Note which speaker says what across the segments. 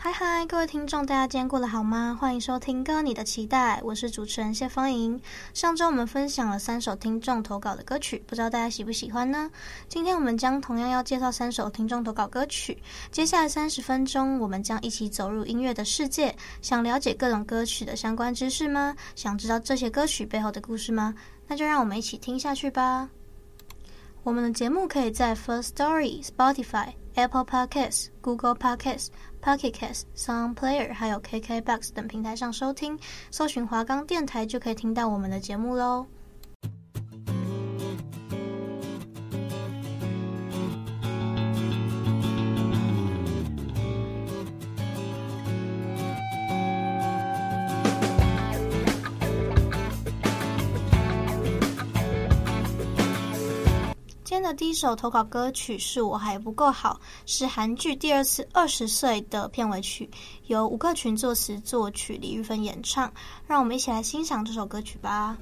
Speaker 1: 嗨嗨，各位听众，大家今天过得好吗？欢迎收听《歌你的期待》，我是主持人谢芳莹。上周我们分享了三首听众投稿的歌曲，不知道大家喜不喜欢呢？今天我们将同样要介绍三首听众投稿歌曲。接下来三十分钟，我们将一起走入音乐的世界。想了解各种歌曲的相关知识吗？想知道这些歌曲背后的故事吗？那就让我们一起听下去吧。我们的节目可以在 First Story、Spotify、Apple Podcasts、Google Podcasts、Pocket Cast、Sound Player，还有 KKBox 等平台上收听，搜寻华冈电台就可以听到我们的节目喽。的第一首投稿歌曲是我还不够好，是韩剧《第二次二十岁》的片尾曲，由吴克群作词作曲，李玉芬演唱。让我们一起来欣赏这首歌曲吧。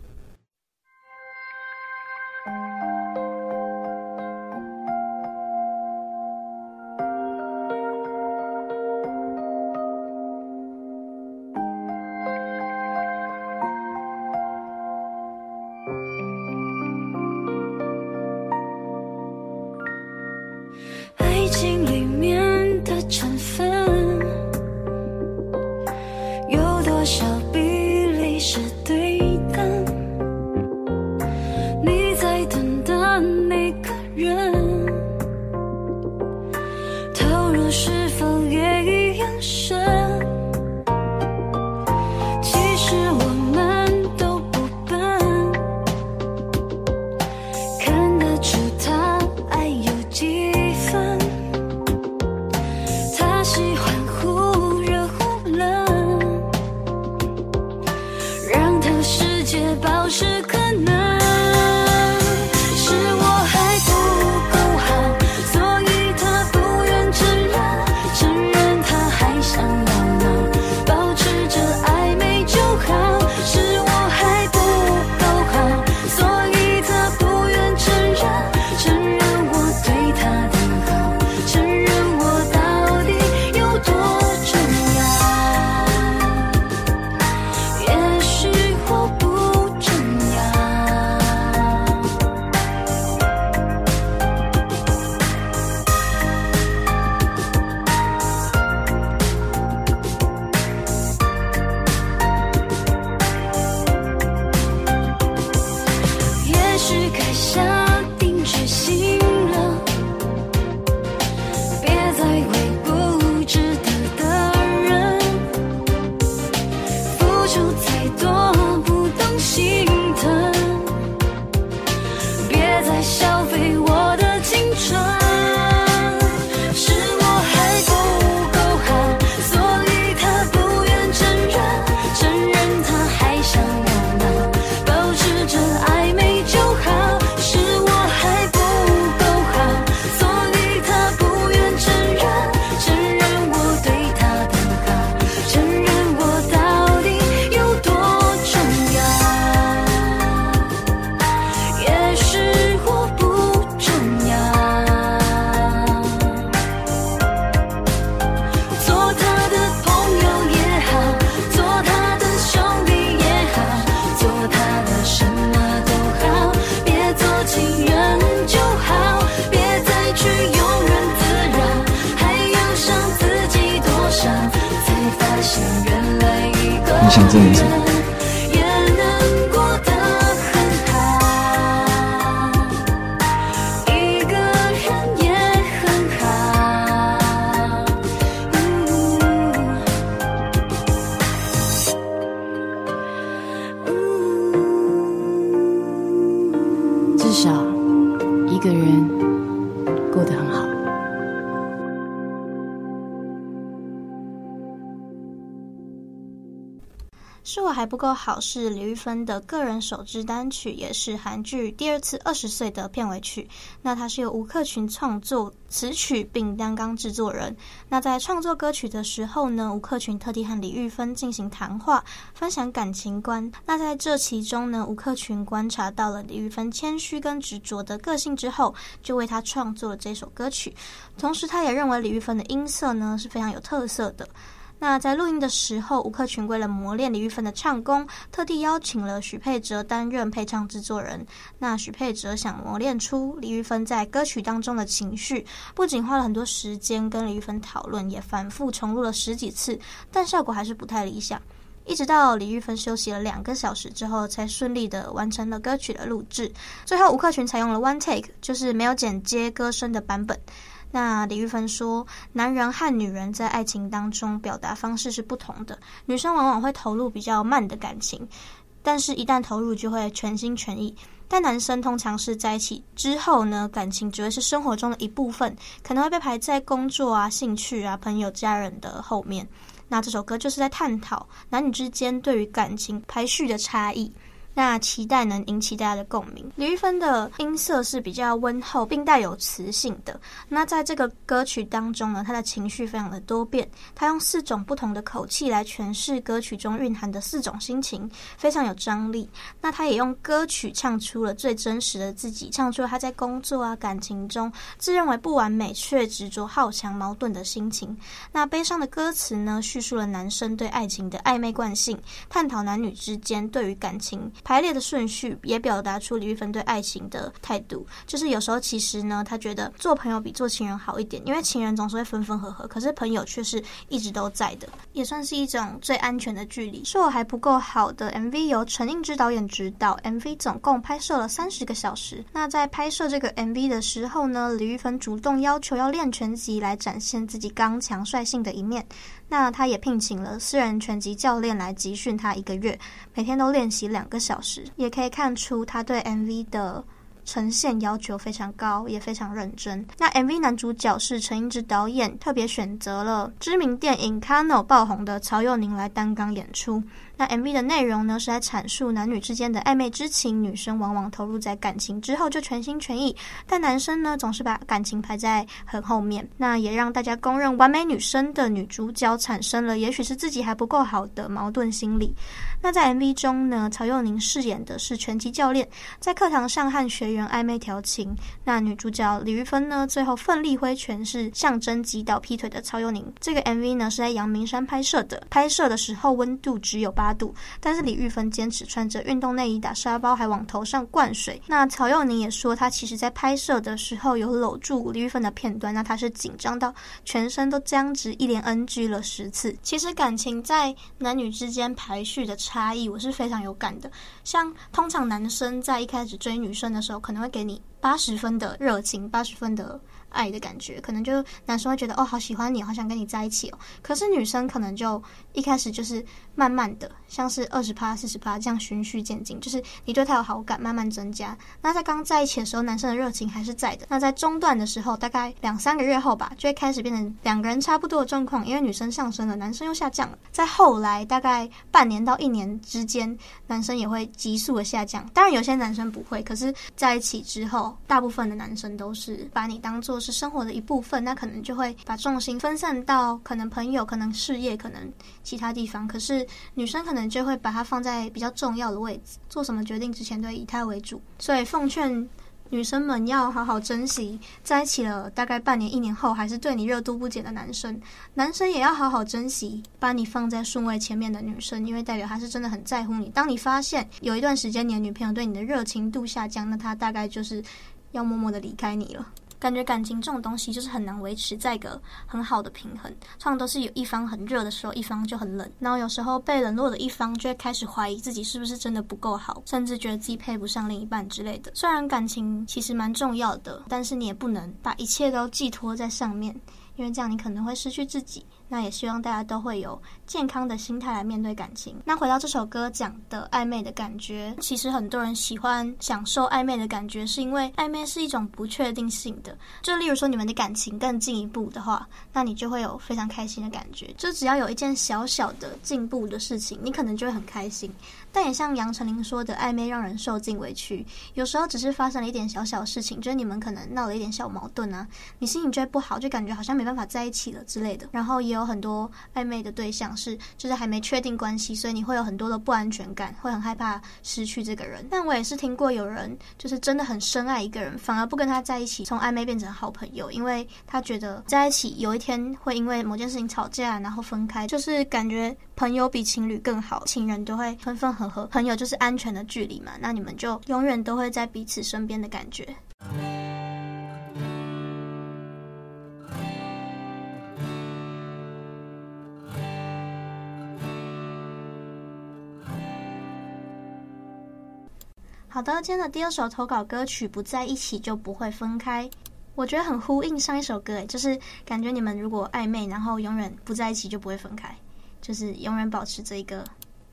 Speaker 2: Johnson 是我还不够好是李玉芬的个人首支单曲也是韩剧第二次二十岁的片尾曲。那它是由吴克群创作词曲并担纲制作人。那在创作歌曲的时候呢吴克群特地和李玉芬进行谈话分享感情观。那在这其中呢吴克群观察到了李玉芬谦虚跟执着的个性之后就为她创作了这首歌曲。同时他也认为李玉芬的音色呢是非常有特色的。那在录音的时候，吴克群为了磨练李玉芬的唱功，特地邀请了许佩哲担任配唱制作人。那许佩哲想磨练出李玉芬在歌曲当中的情绪，不仅花了很多时间跟李玉芬讨论，也反复重录了十几次，但效果还是不太理想。一直到李玉芬休息了两个小时之后，才顺利的完成了歌曲的录制。最后，吴克群采用了 one take，就是没有剪接歌声的版本。那李玉芬说，男人和女人在爱情当中表达方式是不同的。女生往往会投入比较慢的感情，但是一旦投入就会全心全意。但男生通常是在一起之后呢，感情只会是生活中的一部分，可能会被排在工作啊、兴趣啊、朋友、家人的后面。那这首歌就是在探讨男女之间对于感情排序的差异。那期待能引起大家的共鸣。李玉芬的音色是比较温厚并带有磁性的。那在这个歌曲当中呢，她的情绪非常的多变，她用四种不同的口气来诠释歌曲中蕴含的四种心情，非常有张力。那她也用歌曲唱出了最真实的自己，唱出了她在工作啊、感情中自认为不完美却执着好强、矛盾的心情。那悲伤的歌词呢，叙述了男生对爱情的暧昧惯性，探讨男女之间对于感情。排列的顺序也表达出李玉芬对爱情的态度，就是有时候其实呢，她觉得做朋友比做情人好一点，因为情人总是会分分合合，可是朋友却是一直都在的，也算是一种最安全的距离。说我还不够好的 MV 由陈映之导演执导，MV 总共拍摄了三十个小时。那在拍摄这个 MV 的时候呢，李玉芬主动要求要练拳击来展现自己刚强率性的一面。那他也聘请了私人拳击教练来集训他一个月，每天都练习两个小时，也可以看出他对 MV 的呈现要求非常高，也非常认真。那 MV 男主角是陈英之导演特别选择了知名电影《KANO》爆红的曹佑宁来担纲演出。那 MV 的内容呢，是在阐述男女之间的暧昧之情。女生往往投入在感情之后就全心全意，但男生呢，总是把感情排在很后面。那也让大家公认完美女生的女主角产生了，也许是自己还不够好的矛盾心理。那在 MV 中呢，曹佑宁饰演的是拳击教练，在课堂上和学员暧昧调情。那女主角李玉芬呢，最后奋力挥拳，是象征击倒劈腿的曹佑宁。这个 MV 呢，是在阳明山拍摄的，拍摄的时候温度只有八。八度，但是李玉芬坚持穿着运动内衣打沙包，还往头上灌水。那曹佑宁也说，他其实在拍摄的时候有搂住李玉芬的片段，那他是紧张到全身都僵直，一连 NG 了十次。其实感情在男女之间排序的差异，我是非常有感的。像通常男生在一开始追女生的时候，可能会给你八十分的热情，八十分的。爱的感觉，可能就男生会觉得哦，好喜欢你，好想跟你在一起哦。可是女生可能就一开始就是慢慢的，像是二十趴、四十趴这样循序渐进，就是你对他有好感，慢慢增加。那在刚在一起的时候，男生的热情还是在的。那在中段的时候，大概两三个月后吧，就会开始变成两个人差不多的状况，因为女生上升了，男生又下降了。在后来大概半年到一年之间，男生也会急速的下降。当然有些男生不会，可是在一起之后，大部分的男生都是把你当做都是生活的一部分，那可能就会把重心分散到可能朋友、可能事业、可能其他地方。可是女生可能就会把它放在比较重要的位置，做什么决定之前都以他为主。所以奉劝女生们要好好珍惜在一起了大概半年、一年后还是对你热度不减的男生。男生也要好好珍惜把你放在顺位前面的女生，因为代表他是真的很在乎你。当你发现有一段时间你的女朋友对你的热情度下降，那他大概就是要默默的离开你了。感觉感情这种东西就是很难维持在一个很好的平衡，通常都是有一方很热的时候，一方就很冷，然后有时候被冷落的一方就会开始怀疑自己是不是真的不够好，甚至觉得自己配不上另一半之类的。虽然感情其实蛮重要的，但是你也不能把一切都寄托在上面，因为这样你可能会失去自己。那也希望大家都会有健康的心态来面对感情。那回到这首歌讲的暧昧的感觉，其实很多人喜欢享受暧昧的感觉，是因为暧昧是一种不确定性的。就例如说，你们的感情更进一步的话，那你就会有非常开心的感觉。就只要有一件小小的进步的事情，你可能就会很开心。但也像杨丞琳说的，暧昧让人受尽委屈。有时候只是发生了一点小小事情，就是你们可能闹了一点小矛盾啊，你心情就会不好，就感觉好像没办法在一起了之类的。然后也有很多暧昧的对象是，就是还没确定关系，所以你会有很多的不安全感，会很害怕失去这个人。但我也是听过有人，就是真的很深爱一个人，反而不跟他在一起，从暧昧变成好朋友，因为他觉得在一起有一天会因为某件事情吵架，然后分开，就是感觉朋友比情侣更好，情人都会分分合合。朋友就是安全的距离嘛，那你们就永远都会在彼此身边的感觉。好的，今天的第二首投稿歌曲《不在一起就不会分开》，我觉得很呼应上一首歌，诶，就是感觉你们如果暧昧，然后永远不在一起就不会分开，就是永远保持这个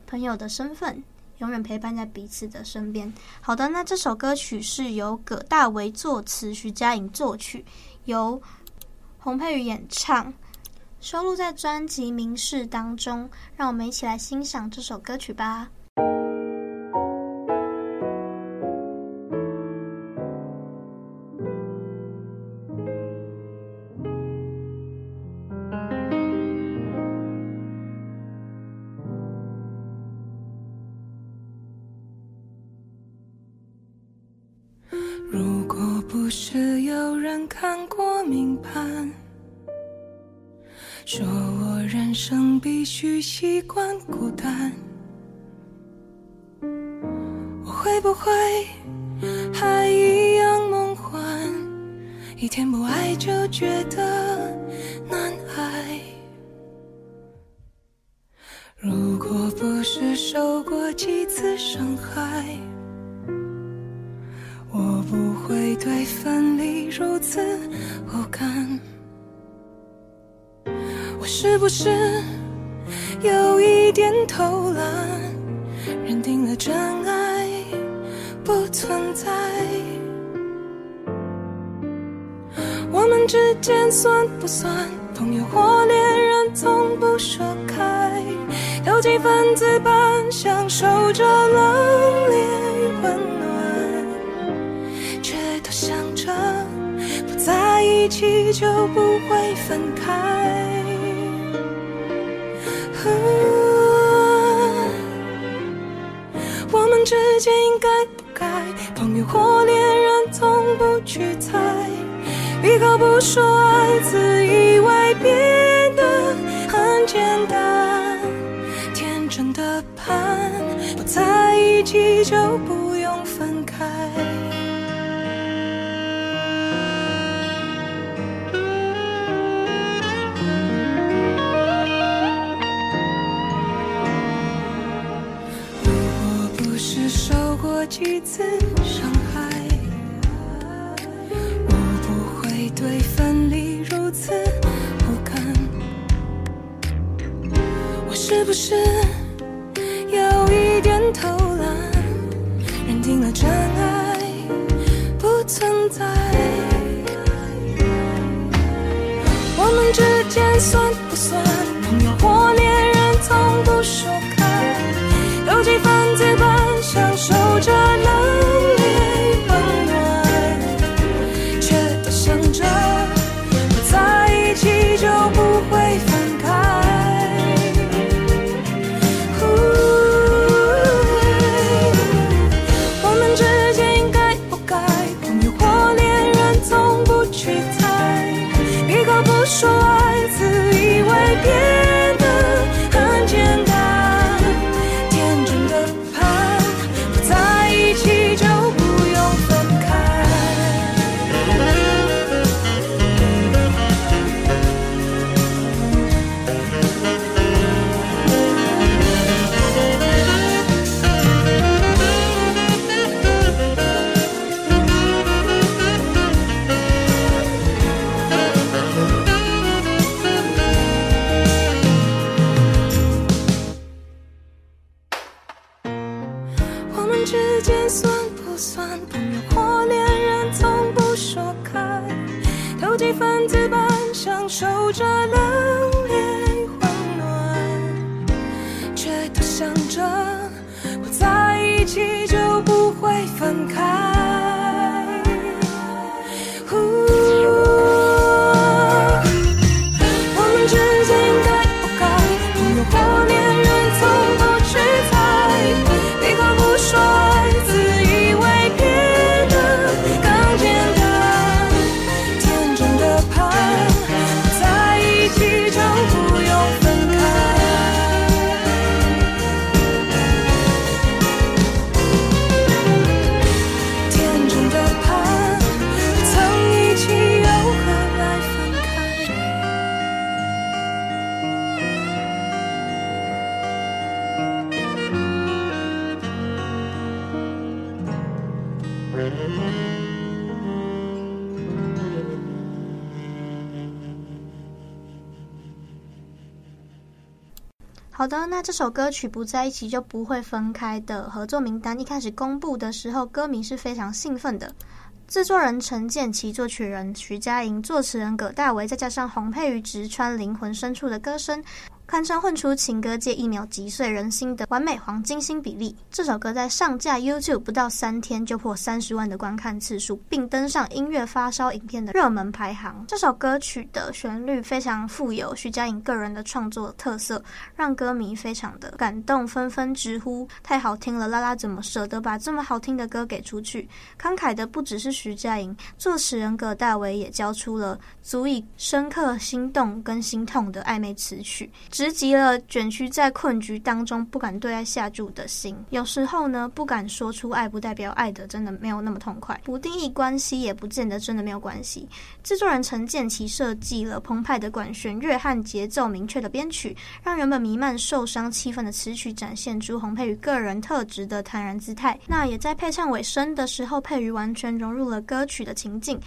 Speaker 2: 朋友的身份。永远陪伴在彼此的身边。好的，那这首歌曲是由葛大为作词，徐佳莹作曲，由洪佩瑜演唱，收录在专辑《明示》当中。让我们一起来欣赏这首歌曲吧。
Speaker 3: 生必须习惯孤单，我会不会还一样梦幻？一天不爱就觉得难挨。如果不是受过几次伤害。我不会对分离如此无感，我是不是偷懒，认定了真爱不存在？我们之间算不算朋友或恋人？从不说开，有几分自伴，享受着冷冽与温暖。却都想着不在一起就不会分开。或恋人，从不去猜。闭口不说爱，自以为变得很简单。天真的盼，不在一起就不用分开。如果不是受过几次伤会对分离如此不堪。我是不是有一点偷懒，认定了真爱不存在？我们之间算
Speaker 2: 好的，那这首歌曲不在一起就不会分开的合作名单一开始公布的时候，歌迷是非常兴奋的。制作人陈建骐、作曲人徐佳莹、作词人葛大为，再加上洪佩瑜直穿灵魂深处的歌声。堪称混出情歌界一秒击碎人心的完美黄金星比例。这首歌在上架 YouTube 不到三天就破三十万的观看次数，并登上音乐发烧影片的热门排行。这首歌曲的旋律非常富有徐佳莹个人的创作特色，让歌迷非常的感动，纷纷直呼太好听了！拉拉怎么舍得把这么好听的歌给出去？慷慨的不只是徐佳莹，作词人葛大为也交出了足以深刻心动跟心痛的暧昧词曲。直击了卷曲在困局当中不敢对爱下注的心。有时候呢，不敢说出爱，不代表爱的真的没有那么痛快。不定义关系也不见得真的没有关系。制作人陈建奇设计了澎湃的管弦乐和节奏明确的编曲，让原本弥漫受伤气氛的词曲展现出洪佩瑜个人特质的坦然姿态。那也在配唱尾声的时候，佩瑜完全融入了歌曲的情境。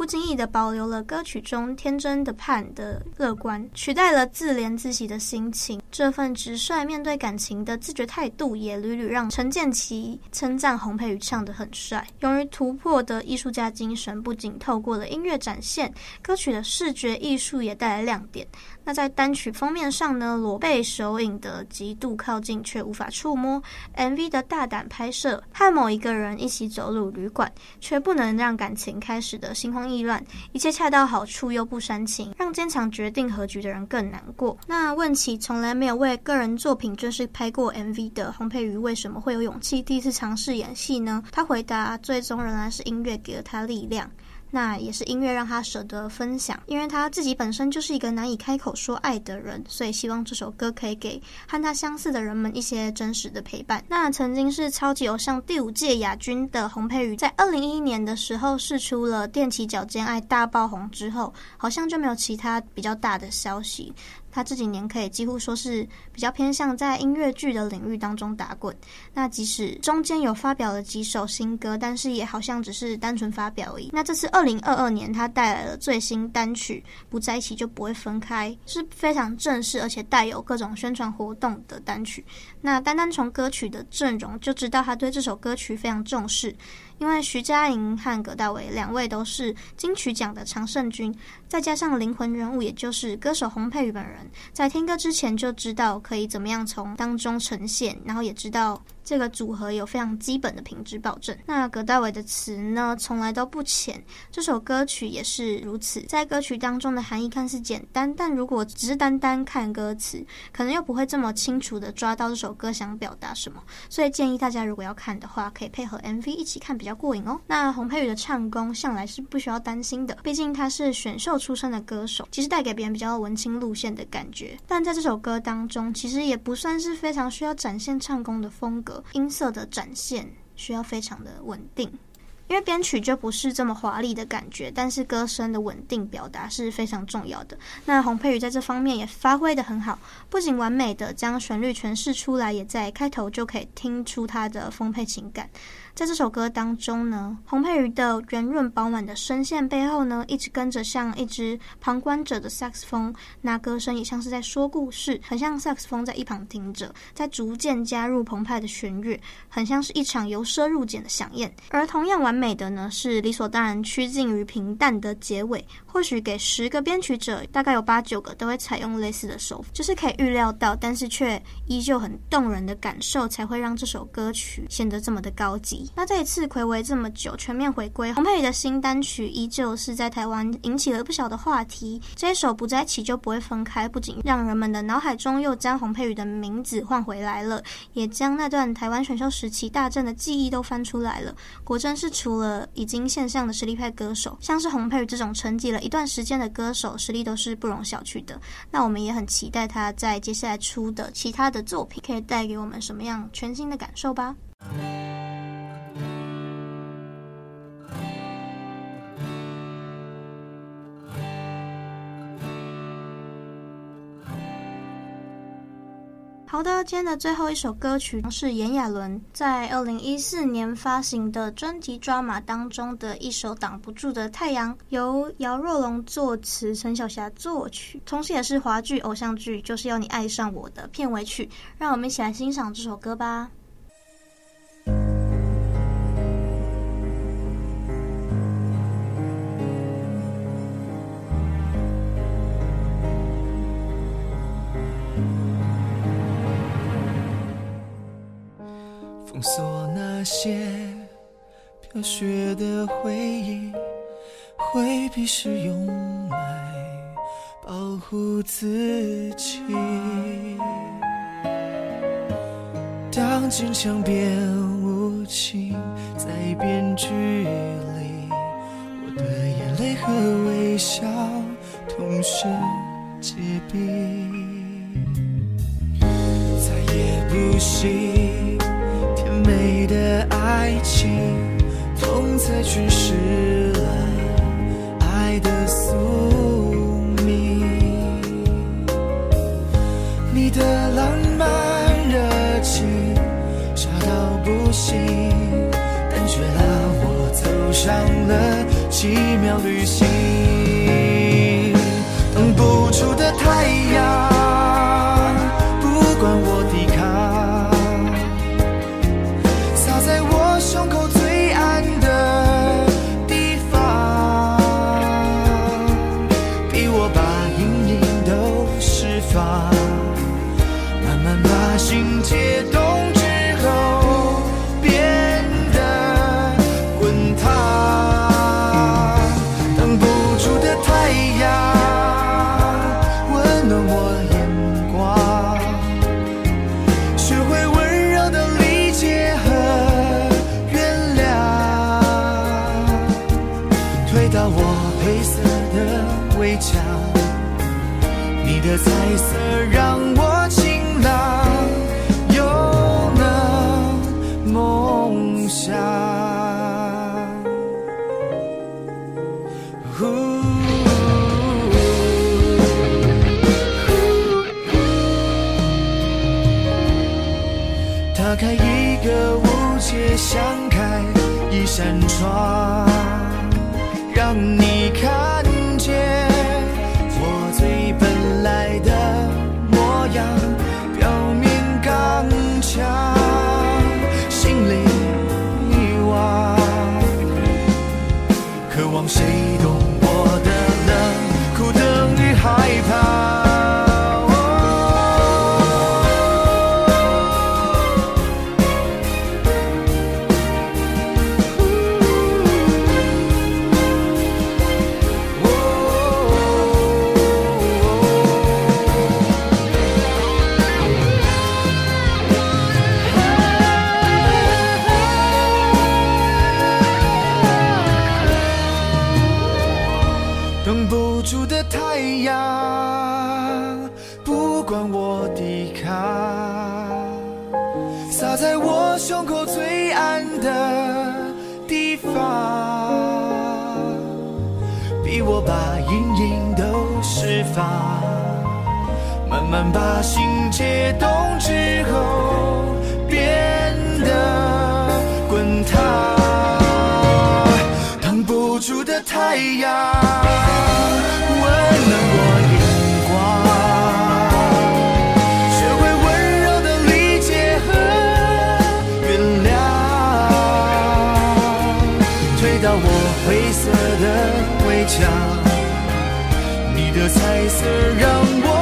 Speaker 2: 不经意的保留了歌曲中天真的盼的乐观，取代了自怜自喜的心情。这份直率面对感情的自觉态度，也屡屡让陈建奇称赞洪佩瑜唱得很帅。勇于突破的艺术家精神，不仅透过了音乐展现，歌曲的视觉艺术也带来亮点。那在单曲封面上呢，裸背手影的极度靠近却无法触摸，MV 的大胆拍摄，和某一个人一起走入旅馆，却不能让感情开始的心慌意乱，一切恰到好处又不煽情，让坚强决定和局的人更难过。那问起从来没有为个人作品正式拍过 MV 的洪佩瑜，为什么会有勇气第一次尝试演戏呢？他回答：最终仍然是音乐给了他力量。那也是音乐让他舍得分享，因为他自己本身就是一个难以开口说爱的人，所以希望这首歌可以给和他相似的人们一些真实的陪伴。那曾经是超级偶像第五届亚军的洪佩瑜，在二零一一年的时候试出了《踮起脚尖爱》大爆红之后，好像就没有其他比较大的消息。他这几年可以几乎说是比较偏向在音乐剧的领域当中打滚。那即使中间有发表了几首新歌，但是也好像只是单纯发表而已。那这次二零二二年他带来了最新单曲《不在一起就不会分开》，是非常正式而且带有各种宣传活动的单曲。那单单从歌曲的阵容就知道他对这首歌曲非常重视。因为徐佳莹和葛大为两位都是金曲奖的常胜军，再加上灵魂人物，也就是歌手洪佩瑜本人，在听歌之前就知道可以怎么样从当中呈现，然后也知道。这个组合有非常基本的品质保证。那葛大为的词呢，从来都不浅。这首歌曲也是如此。在歌曲当中的含义看似简单，但如果只是单单看歌词，可能又不会这么清楚的抓到这首歌想表达什么。所以建议大家如果要看的话，可以配合 MV 一起看，比较过瘾哦。那洪佩瑜的唱功向来是不需要担心的，毕竟他是选秀出身的歌手，其实带给别人比较文青路线的感觉。但在这首歌当中，其实也不算是非常需要展现唱功的风格。音色的展现需要非常的稳定，因为编曲就不是这么华丽的感觉，但是歌声的稳定表达是非常重要的。那洪佩瑜在这方面也发挥的很好，不仅完美的将旋律诠释出来，也在开头就可以听出他的丰沛情感。在这首歌当中呢，洪佩瑜的圆润饱满的声线背后呢，一直跟着像一只旁观者的萨克斯风，那歌声也像是在说故事，很像萨克斯风在一旁听着，在逐渐加入澎湃的弦乐，很像是一场由奢入俭的饗宴。而同样完美的呢，是理所当然趋近于平淡的结尾。或许给十个编曲者，大概有八九个都会采用类似的手法，就是可以预料到，但是却依旧很动人的感受，才会让这首歌曲显得这么的高级。那这一次睽违这么久，全面回归，洪佩瑜的新单曲依旧是在台湾引起了不小的话题。这一首不在一起就不会分开，不仅让人们的脑海中又将洪佩瑜的名字唤回来了，也将那段台湾选秀时期大战的记忆都翻出来了。果真是除了已经现象的实力派歌手，像是洪佩瑜这种沉寂了一段时间的歌手，实力都是不容小觑的。那我们也很期待他在接下来出的其他的作品，可以带给我们什么样全新的感受吧。好的，今天的最后一首歌曲是炎亚纶在二零一四年发行的专辑《抓马》当中的一首《挡不住的太阳》，由姚若龙作词，陈小霞作曲，同时也是华剧偶像剧《就是要你爱上我》的片尾曲。让我们一起来欣赏这首歌吧。
Speaker 4: 那些飘雪的回忆，回避是用来保护自己。当坚强变无情，在变距离，我的眼泪和微笑同时结冰，再也不行。的爱情，痛才诠释了爱的宿命。你的浪漫热情，傻到不行，但却拉我走上了奇妙旅行。挡不住的太阳。song. 我把阴影都释放，慢慢把心解冻之后变得滚烫，挡不住的太阳。让我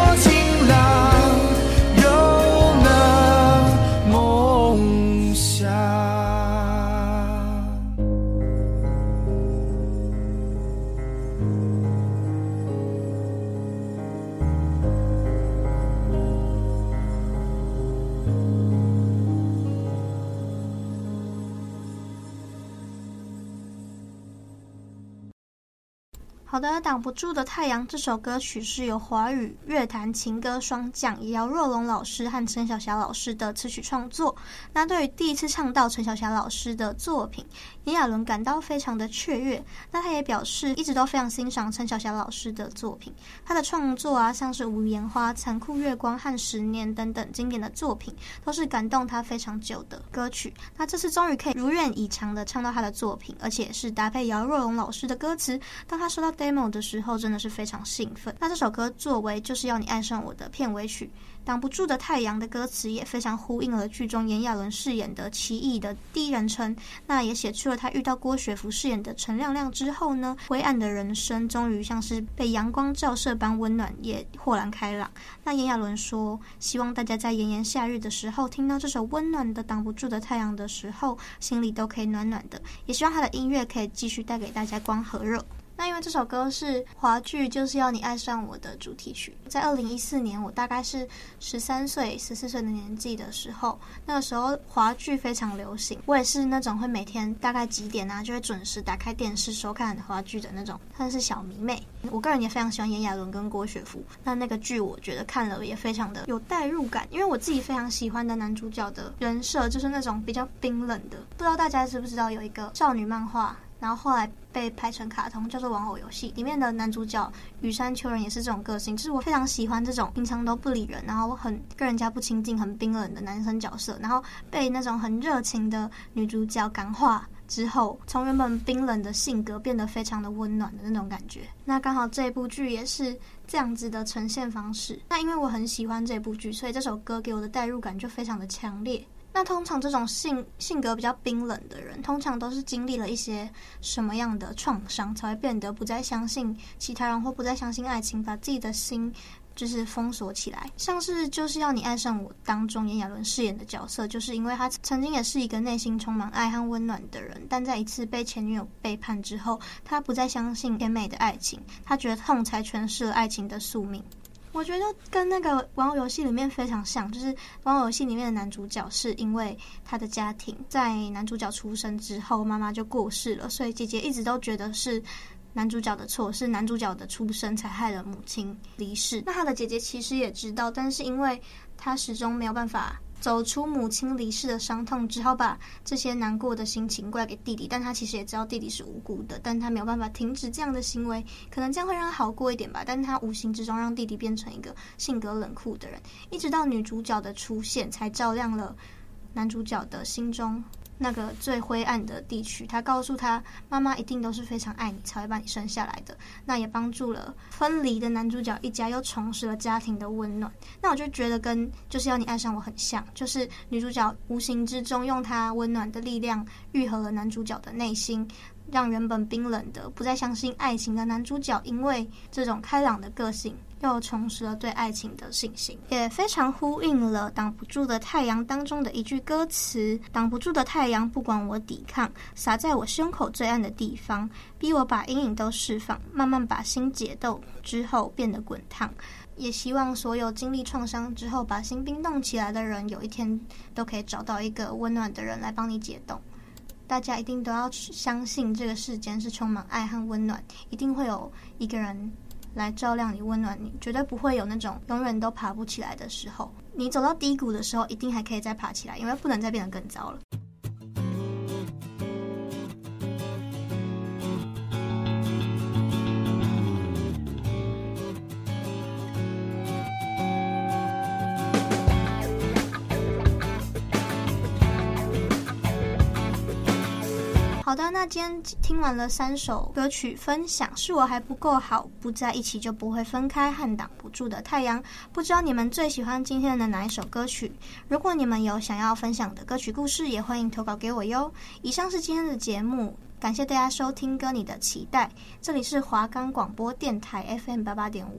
Speaker 2: 好的，挡不住的太阳这首歌曲是由华语乐坛情歌双匠姚若龙老师和陈小霞老师的词曲创作。那对于第一次唱到陈小霞老师的作品，炎亚纶感到非常的雀跃。那他也表示一直都非常欣赏陈小霞老师的作品，他的创作啊，像是《无言花》、《残酷月光》和《十年》等等经典的作品，都是感动他非常久的歌曲。那这次终于可以如愿以偿的唱到他的作品，而且是搭配姚若龙老师的歌词。当他说到 demo 的时候真的是非常兴奋。那这首歌作为就是要你爱上我的片尾曲，挡不住的太阳的歌词也非常呼应了剧中炎亚纶饰演的奇异的第一人称。那也写出了他遇到郭学福饰演的陈亮亮之后呢，灰暗的人生终于像是被阳光照射般温暖，也豁然开朗。那炎亚纶说，希望大家在炎炎夏日的时候听到这首温暖的挡不住的太阳的时候，心里都可以暖暖的。也希望他的音乐可以继续带给大家光和热。那因为这首歌是华剧《就是要你爱上我》的主题曲，在二零一四年，我大概是十三岁、十四岁的年纪的时候，那个时候华剧非常流行，我也是那种会每天大概几点啊，就会准时打开电视收看华剧的那种，算是小迷妹。我个人也非常喜欢炎亚纶跟郭雪芙，那那个剧我觉得看了也非常的有代入感，因为我自己非常喜欢的男主角的人设就是那种比较冰冷的，不知道大家知不知道有一个少女漫画。然后后来被拍成卡通，叫做《玩偶游戏》，里面的男主角羽山秋人也是这种个性，就是我非常喜欢这种平常都不理人，然后很跟人家不亲近、很冰冷的男生角色，然后被那种很热情的女主角感化之后，从原本冰冷的性格变得非常的温暖的那种感觉。那刚好这部剧也是这样子的呈现方式。那因为我很喜欢这部剧，所以这首歌给我的代入感就非常的强烈。那通常这种性性格比较冰冷的人，通常都是经历了一些什么样的创伤，才会变得不再相信其他人，或不再相信爱情，把自己的心就是封锁起来。像是就是要你爱上我当中炎亚纶饰演的角色，就是因为他曾经也是一个内心充满爱和温暖的人，但在一次被前女友背叛之后，他不再相信甜美的爱情，他觉得痛才诠释了爱情的宿命。我觉得跟那个玩偶游戏里面非常像，就是玩偶游戏里面的男主角是因为他的家庭在男主角出生之后，妈妈就过世了，所以姐姐一直都觉得是男主角的错，是男主角的出生才害了母亲离世。那他的姐姐其实也知道，但是因为他始终没有办法。走出母亲离世的伤痛，只好把这些难过的心情怪给弟弟。但他其实也知道弟弟是无辜的，但他没有办法停止这样的行为。可能这样会让他好过一点吧。但他无形之中让弟弟变成一个性格冷酷的人。一直到女主角的出现，才照亮了男主角的心中。那个最灰暗的地区，他告诉他，妈妈一定都是非常爱你，才会把你生下来的。那也帮助了分离的男主角一家，又重拾了家庭的温暖。那我就觉得跟就是要你爱上我很像，就是女主角无形之中用她温暖的力量，愈合了男主角的内心。让原本冰冷的、不再相信爱情的男主角，因为这种开朗的个性，又重拾了对爱情的信心，也非常呼应了《挡不住的太阳》当中的一句歌词：“挡不住的太阳，不管我抵抗，洒在我胸口最暗的地方，逼我把阴影都释放，慢慢把心解冻之后变得滚烫。”也希望所有经历创伤之后把心冰冻起来的人，有一天都可以找到一个温暖的人来帮你解冻。大家一定都要相信，这个世间是充满爱和温暖，一定会有一个人来照亮你、温暖你，绝对不会有那种永远都爬不起来的时候。你走到低谷的时候，一定还可以再爬起来，因为不能再变得更糟了。好的，那今天听完了三首歌曲分享，是我还不够好，不在一起就不会分开，和挡不住的太阳。不知道你们最喜欢今天的哪一首歌曲？如果你们有想要分享的歌曲故事，也欢迎投稿给我哟。以上是今天的节目，感谢大家收听《歌你的期待》，这里是华冈广播电台 FM 八八点五。